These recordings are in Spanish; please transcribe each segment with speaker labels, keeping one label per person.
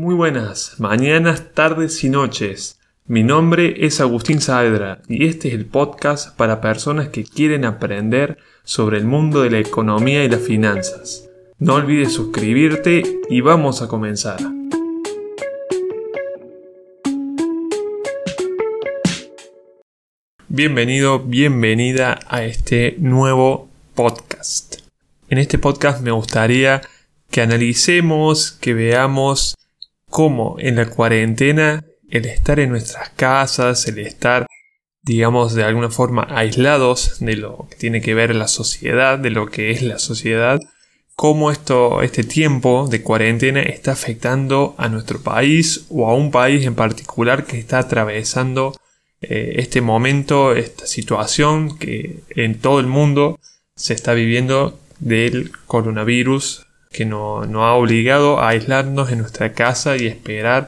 Speaker 1: Muy buenas, mañanas, tardes y noches. Mi nombre es Agustín Saavedra y este es el podcast para personas que quieren aprender sobre el mundo de la economía y las finanzas. No olvides suscribirte y vamos a comenzar. Bienvenido, bienvenida a este nuevo podcast. En este podcast me gustaría que analicemos, que veamos cómo en la cuarentena el estar en nuestras casas, el estar, digamos, de alguna forma aislados de lo que tiene que ver la sociedad, de lo que es la sociedad, cómo esto, este tiempo de cuarentena está afectando a nuestro país o a un país en particular que está atravesando eh, este momento, esta situación que en todo el mundo se está viviendo del coronavirus que nos no ha obligado a aislarnos en nuestra casa y esperar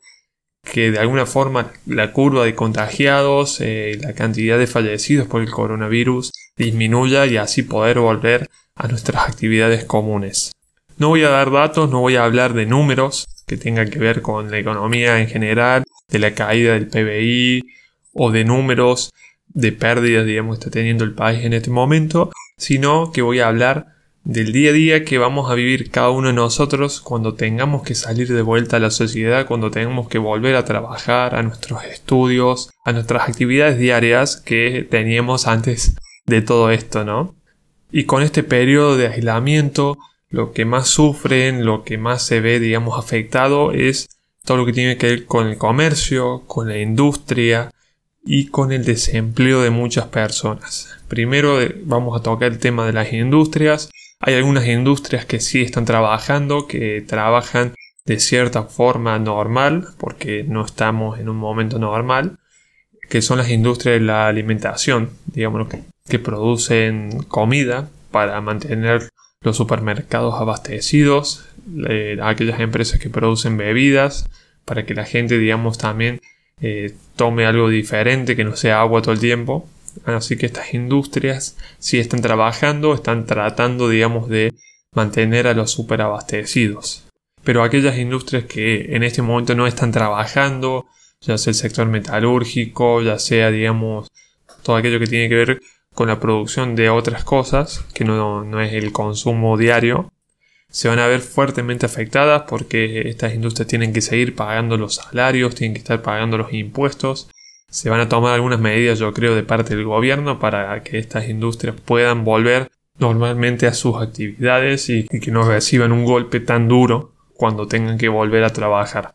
Speaker 1: que de alguna forma la curva de contagiados, eh, la cantidad de fallecidos por el coronavirus disminuya y así poder volver a nuestras actividades comunes. No voy a dar datos, no voy a hablar de números que tengan que ver con la economía en general, de la caída del PBI o de números de pérdidas, digamos, que está teniendo el país en este momento, sino que voy a hablar del día a día que vamos a vivir cada uno de nosotros cuando tengamos que salir de vuelta a la sociedad, cuando tengamos que volver a trabajar, a nuestros estudios, a nuestras actividades diarias que teníamos antes de todo esto, ¿no? Y con este periodo de aislamiento, lo que más sufren, lo que más se ve, digamos, afectado es todo lo que tiene que ver con el comercio, con la industria y con el desempleo de muchas personas. Primero eh, vamos a tocar el tema de las industrias, hay algunas industrias que sí están trabajando, que trabajan de cierta forma normal, porque no estamos en un momento normal, que son las industrias de la alimentación, digamos, que, producen comida para mantener los supermercados abastecidos, eh, aquellas empresas que producen bebidas, para que la gente, digamos, también eh, tome algo diferente, que no sea agua todo el tiempo. Así que estas industrias sí están trabajando, están tratando, digamos, de mantener a los superabastecidos. Pero aquellas industrias que en este momento no están trabajando, ya sea el sector metalúrgico, ya sea, digamos, todo aquello que tiene que ver con la producción de otras cosas, que no, no es el consumo diario, se van a ver fuertemente afectadas porque estas industrias tienen que seguir pagando los salarios, tienen que estar pagando los impuestos se van a tomar algunas medidas, yo creo, de parte del gobierno para que estas industrias puedan volver normalmente a sus actividades y, que no reciban un golpe tan duro cuando tengan que volver a trabajar.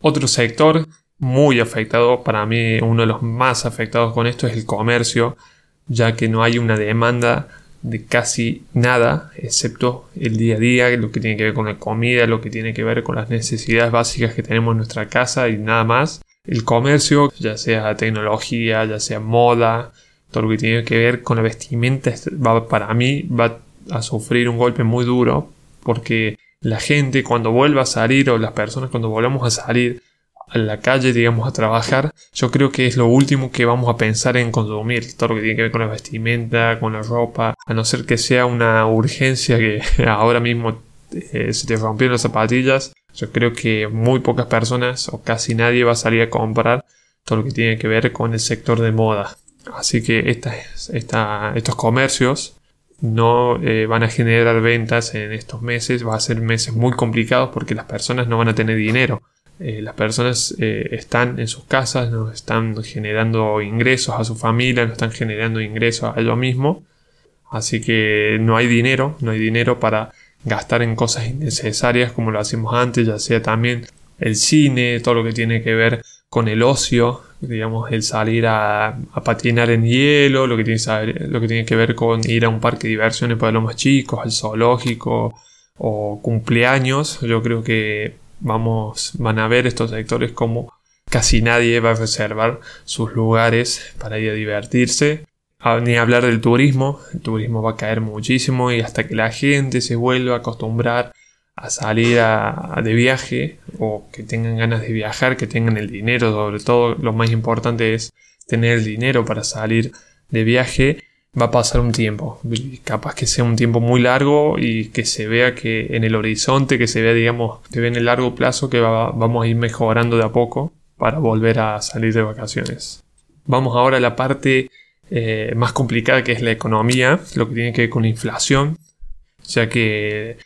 Speaker 1: Otro sector muy afectado, para mí uno de los más afectados con esto es el comercio, ya que no hay una demanda de casi nada, excepto el día a día, lo que tiene que ver con la comida, lo que tiene que ver con las necesidades básicas que tenemos en nuestra casa y nada más el comercio, ya sea tecnología, ya sea moda, todo lo que tiene que ver con la vestimenta, va, para mí va a sufrir un golpe muy duro porque la gente cuando vuelva a salir o las personas cuando volvamos a salir a la calle, digamos, a trabajar, yo creo que es lo último que vamos a pensar en consumir, todo lo que tiene que ver con la vestimenta, con la ropa, a no ser que sea una urgencia que ahora mismo eh, se te rompieron las zapatillas, yo creo que muy pocas personas o casi nadie va a salir a comprar todo lo que tiene que ver con el sector de moda. Así que estos comercios no eh, van a generar ventas en estos meses. Va a ser meses muy complicados porque las personas no van a tener dinero. Eh, las personas eh, están en sus casas, no están generando ingresos a su familia, no están generando ingresos a ellos mismos. Así que no hay dinero, no hay dinero para gastar en cosas innecesarias como lo hacemos antes, ya sea también el cine, todo lo que tiene que ver con el ocio, digamos, el salir a, patinar en hielo, lo que, tiene, lo que tiene que ver con ir a un parque de diversiones para los más chicos, al zoológico o cumpleaños, yo creo que vamos, van a ver estos sectores como casi nadie va a reservar sus lugares para ir a divertirse ni hablar del turismo, el turismo va a caer muchísimo y hasta que la gente se vuelva a acostumbrar a salir de viaje o que tengan ganas de viajar, que tengan el dinero, sobre todo lo más importante es tener el dinero para salir de viaje, va a pasar un tiempo. Capaz que sea un tiempo muy largo y que se vea que en el horizonte, que se vea, digamos, que ve en el largo plazo que vamos a ir mejorando de a poco para volver a salir de vacaciones. Vamos ahora a la parte eh, más complicada que es la economía, lo que tiene que ver con la inflación, ya que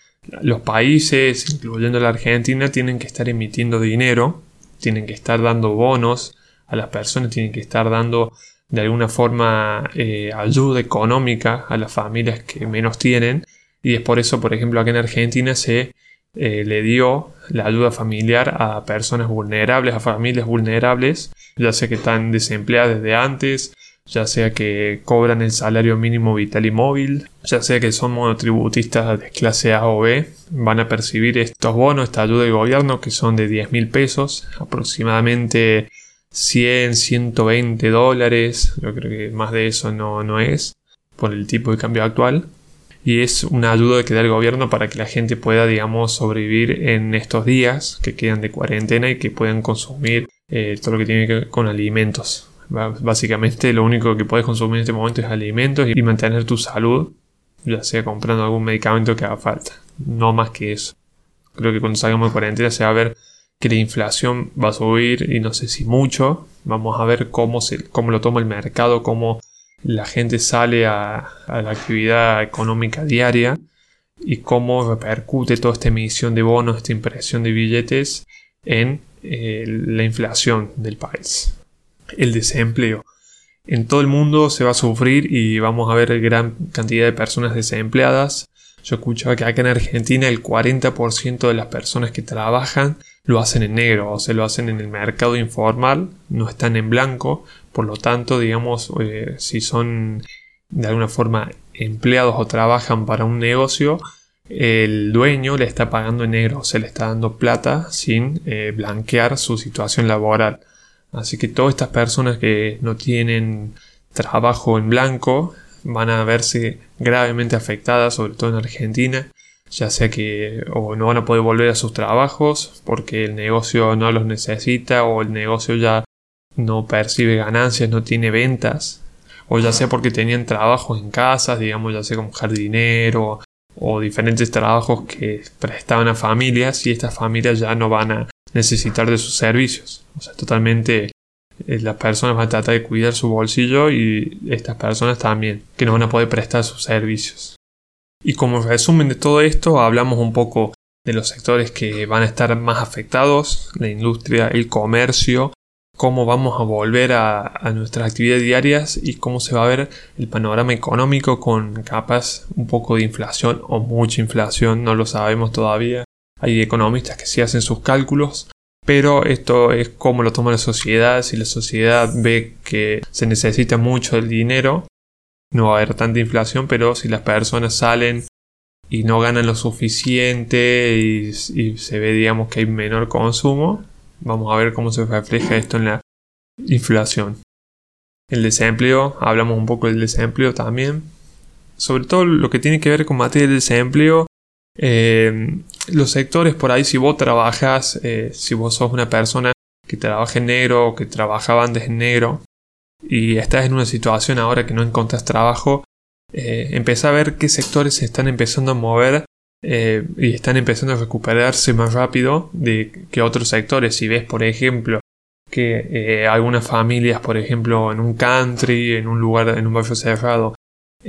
Speaker 1: los países, incluyendo la Argentina, tienen que estar emitiendo dinero, tienen que estar dando bonos a las personas, tienen que estar dando de alguna forma eh, ayuda económica a las familias que menos tienen. Y es por eso, por ejemplo, aquí en Argentina se eh, le dio la ayuda familiar a personas vulnerables, a familias vulnerables, ya sea que están desempleadas desde antes, ya sea que cobran el salario mínimo vital y móvil, ya sea que son monotributistas de clase A o B, van a percibir estos bonos, esta ayuda del gobierno que son de 10 mil pesos, aproximadamente 100, 120 dólares, yo creo que más de eso no, no es, por el tipo de cambio actual. Y es una ayuda que da el gobierno para que la gente pueda, digamos, sobrevivir en estos días que quedan de cuarentena y que puedan consumir eh, todo lo que tiene que ver con alimentos. Básicamente lo único que puedes consumir en este momento es alimentos y mantener tu salud, ya sea comprando algún medicamento que haga falta. No más que eso. Creo que cuando salgamos de cuarentena se va a ver que la inflación va a subir y no sé si mucho. Vamos a ver cómo, se, cómo lo toma el mercado, cómo la gente sale a, la actividad económica diaria y cómo repercute toda esta emisión de bonos, esta impresión de billetes en eh, la inflación del país. El desempleo. En todo el mundo se va a sufrir y vamos a ver gran cantidad de personas desempleadas. Yo escuchaba que acá en Argentina el 40% de las personas que trabajan lo hacen en negro o se lo hacen en el mercado informal, no están en blanco, por lo tanto, digamos, eh, si son de alguna forma empleados o trabajan para un negocio, el dueño le está pagando en negro, se le está dando plata sin eh, blanquear su situación laboral. Así que todas estas personas que no tienen trabajo en blanco van a verse gravemente afectadas, sobre todo en Argentina, ya sea que o no van a poder volver a sus trabajos porque el negocio no los necesita o el negocio ya no percibe ganancias, no tiene ventas, o ya sea porque tenían trabajos en casas, digamos, ya sea como jardinero o diferentes trabajos que prestaban a familias y estas familias ya no van a necesitar de sus servicios. O sea, totalmente eh, las personas van a tratar de cuidar su bolsillo y estas personas también, que no van a poder prestar sus servicios. Y como resumen de todo esto, hablamos un poco de los sectores que van a estar más afectados, la industria, el comercio, cómo vamos a volver a, nuestras actividades diarias y cómo se va a ver el panorama económico con capas un poco de inflación o mucha inflación, no lo sabemos todavía. Hay economistas que sí hacen sus cálculos, pero esto es cómo lo toma la sociedad. Si la sociedad ve que se necesita mucho el dinero, no va a haber tanta inflación, pero si las personas salen y no ganan lo suficiente y, se ve, digamos, que hay menor consumo, vamos a ver cómo se refleja esto en la inflación. El desempleo, hablamos un poco del desempleo también. Sobre todo lo que tiene que ver con materia de desempleo, eh, los sectores por ahí, si vos trabajas, eh, si vos sos una persona que trabaja en negro o que trabajaba antes en negro, y estás en una situación ahora que no encuentras trabajo, eh, a ver qué sectores se están empezando a mover eh, y están empezando a recuperarse más rápido de que otros sectores. Si ves, por ejemplo, que eh, algunas familias, por ejemplo, en un country, en un lugar, en un barrio cerrado,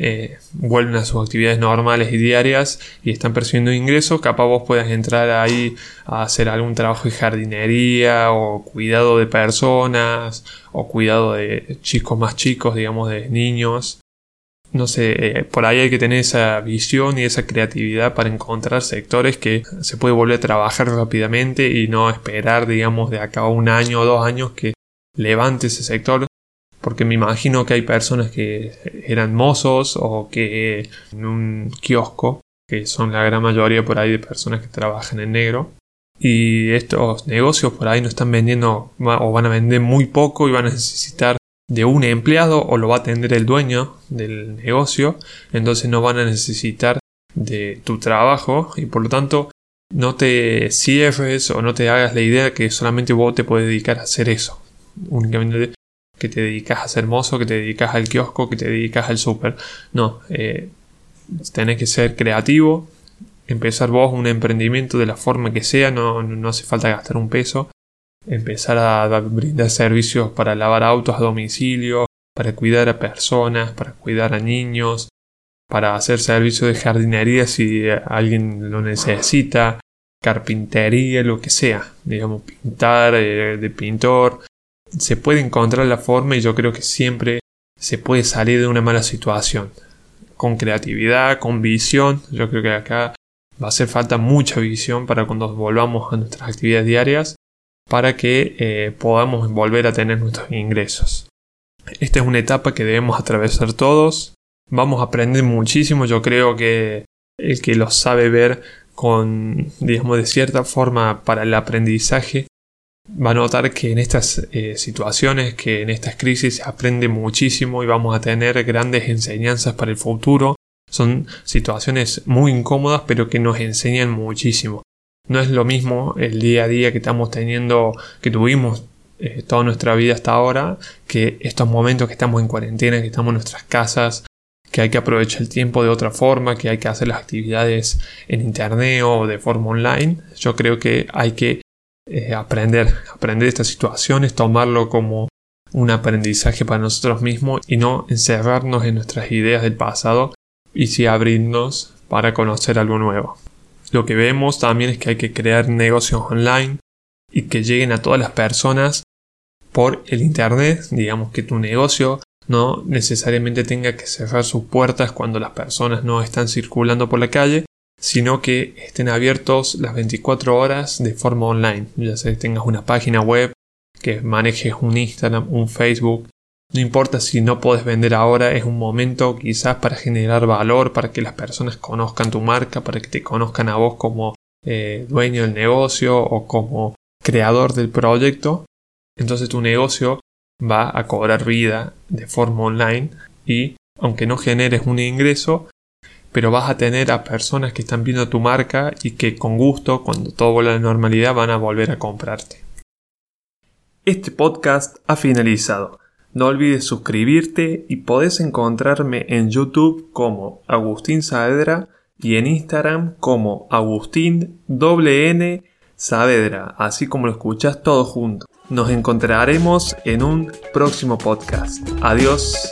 Speaker 1: eh, vuelven a sus actividades normales y diarias y están percibiendo ingresos, capaz vos puedas entrar ahí a hacer algún trabajo de jardinería o cuidado de personas o cuidado de chicos más chicos, digamos, de niños. No sé, eh, por ahí hay que tener esa visión y esa creatividad para encontrar sectores que se puede volver a trabajar rápidamente y no esperar, digamos, de acá a un año o dos años que levante ese sector porque me imagino que hay personas que eran mozos o que en un kiosco, que son la gran mayoría por ahí de personas que trabajan en negro. Y estos negocios por ahí no están vendiendo o van a vender muy poco y van a necesitar de un empleado o lo va a atender el dueño del negocio. Entonces no van a necesitar de tu trabajo y por lo tanto no te cierres o no te hagas la idea que solamente vos te puedes dedicar a hacer eso. Únicamente que te dedicas a ser mozo, que te dedicas al kiosco, que te dedicas al súper. No, eh, tenés que ser creativo, empezar vos un emprendimiento de la forma que sea, no, no hace falta gastar un peso. Empezar a brindar servicios para lavar autos a domicilio, para cuidar a personas, para cuidar a niños, para hacer servicio de jardinería si alguien lo necesita, carpintería, lo que sea, digamos, pintar, eh, de pintor. Se puede encontrar la forma y yo creo que siempre se puede salir de una mala situación. Con creatividad, con visión. Yo creo que acá va a hacer falta mucha visión para cuando volvamos a nuestras actividades diarias para que eh, podamos volver a tener nuestros ingresos. Esta es una etapa que debemos atravesar todos. Vamos a aprender muchísimo. Yo creo que el que lo sabe ver con, digamos, de cierta forma para el aprendizaje, va a notar que en estas eh, situaciones, que en estas crisis se aprende muchísimo y vamos a tener grandes enseñanzas para el futuro. Son situaciones muy incómodas pero que nos enseñan muchísimo. No es lo mismo el día a día que estamos teniendo, que tuvimos eh, toda nuestra vida hasta ahora, que estos momentos que estamos en cuarentena, que estamos en nuestras casas, que hay que aprovechar el tiempo de otra forma, que hay que hacer las actividades en internet o de forma online. Yo creo que hay que eh, aprender, aprender estas situaciones, tomarlo como un aprendizaje para nosotros mismos y no encerrarnos en nuestras ideas del pasado y sí abrirnos para conocer algo nuevo. Lo que vemos también es que hay que crear negocios online y que lleguen a todas las personas por el internet, digamos que tu negocio no necesariamente tenga que cerrar sus puertas cuando las personas no están circulando por la calle, sino que estén abiertos las 24 horas de forma online. Ya sea que tengas una página web, que manejes un Instagram, un Facebook. No importa si no puedes vender ahora, es un momento quizás para generar valor, para que las personas conozcan tu marca, para que te conozcan a vos como eh, dueño del negocio o como creador del proyecto. Entonces tu negocio va a cobrar vida de forma online y aunque no generes un ingreso, pero vas a tener a personas que están viendo tu marca y que con gusto, cuando todo vuelva a la normalidad, van a volver a comprarte. Este podcast ha finalizado. No olvides suscribirte y podés encontrarme en YouTube como Agustín Saavedra y en Instagram como Agustín N Saavedra, así como lo escuchas todo junto. Nos encontraremos en un próximo podcast. Adiós.